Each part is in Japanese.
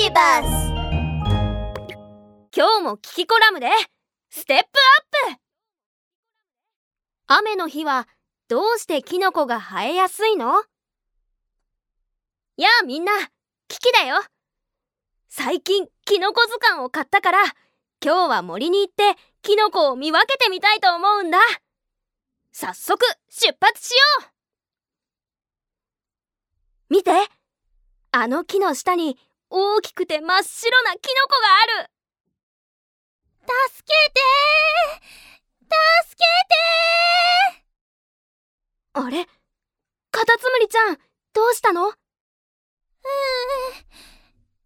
ビバス今日もキキコラムでステップアップ。雨の日はどうしてキノコが生えやすいの？やあみんなキキだよ。最近キノコ図鑑を買ったから今日は森に行ってキノコを見分けてみたいと思うんだ。早速出発しよう。見てあの木の下に大きくて真っ白なキノコがある。助けて助けてあれ？カタツムリちゃんどうしたの？うー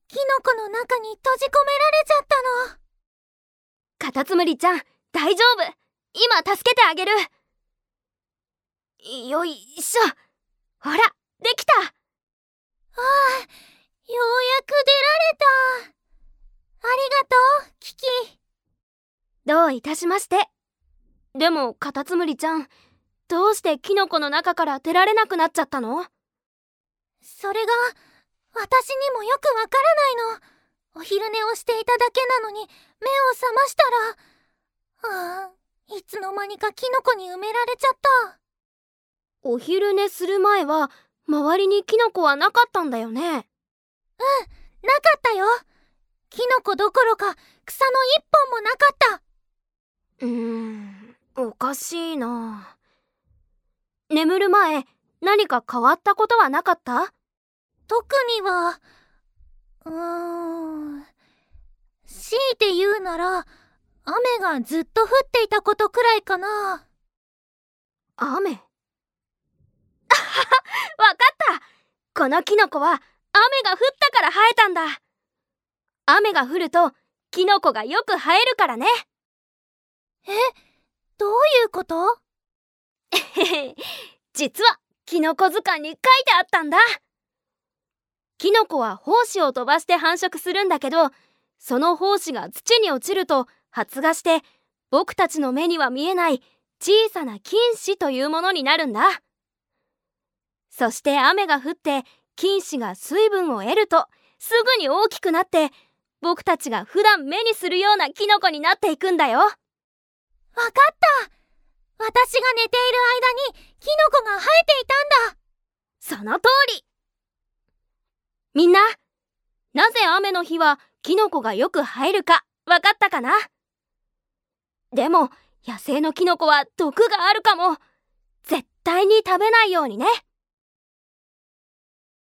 キノコの中に閉じ込められちゃったの。カタツムリちゃん大丈夫。今助けてあげる。よいしょ。ほらできた。ああよられた。ありがとうキキ。どういたしまして。でもカタツムリちゃんどうしてキノコの中から出られなくなっちゃったの？それが私にもよくわからないの。お昼寝をしていただけなのに目を覚ましたら。ああいつの間にかキノコに埋められちゃった。お昼寝する前は周りにキノコはなかったんだよね。うんなかったよ。キノコどころか草の一本もなかった。うーんおかしいな。眠る前何か変わったことはなかった？特にはうーん強いて言うなら雨がずっと降っていたことくらいかな。雨？わかった。このキノコは雨が降ったから生えたんだ。雨が降るとキノコがよく生えるからね。えどういうこと？実はキノコ図鑑に書いてあったんだ。キノコは胞子を飛ばして繁殖するんだけどその胞子が土に落ちると発芽して僕たちの目には見えない小さな菌糸というものになるんだ。そして雨が降って菌糸が水分を得るとすぐに大きくなって僕たちが普段目にするようなキノコになっていくんだよ。わかった。私が寝ている間にキノコが生えていたんだ。その通り。みんななぜ雨の日はキノコがよく生えるかわかったかな？でも野生のキノコは毒があるかも。絶対に食べないようにね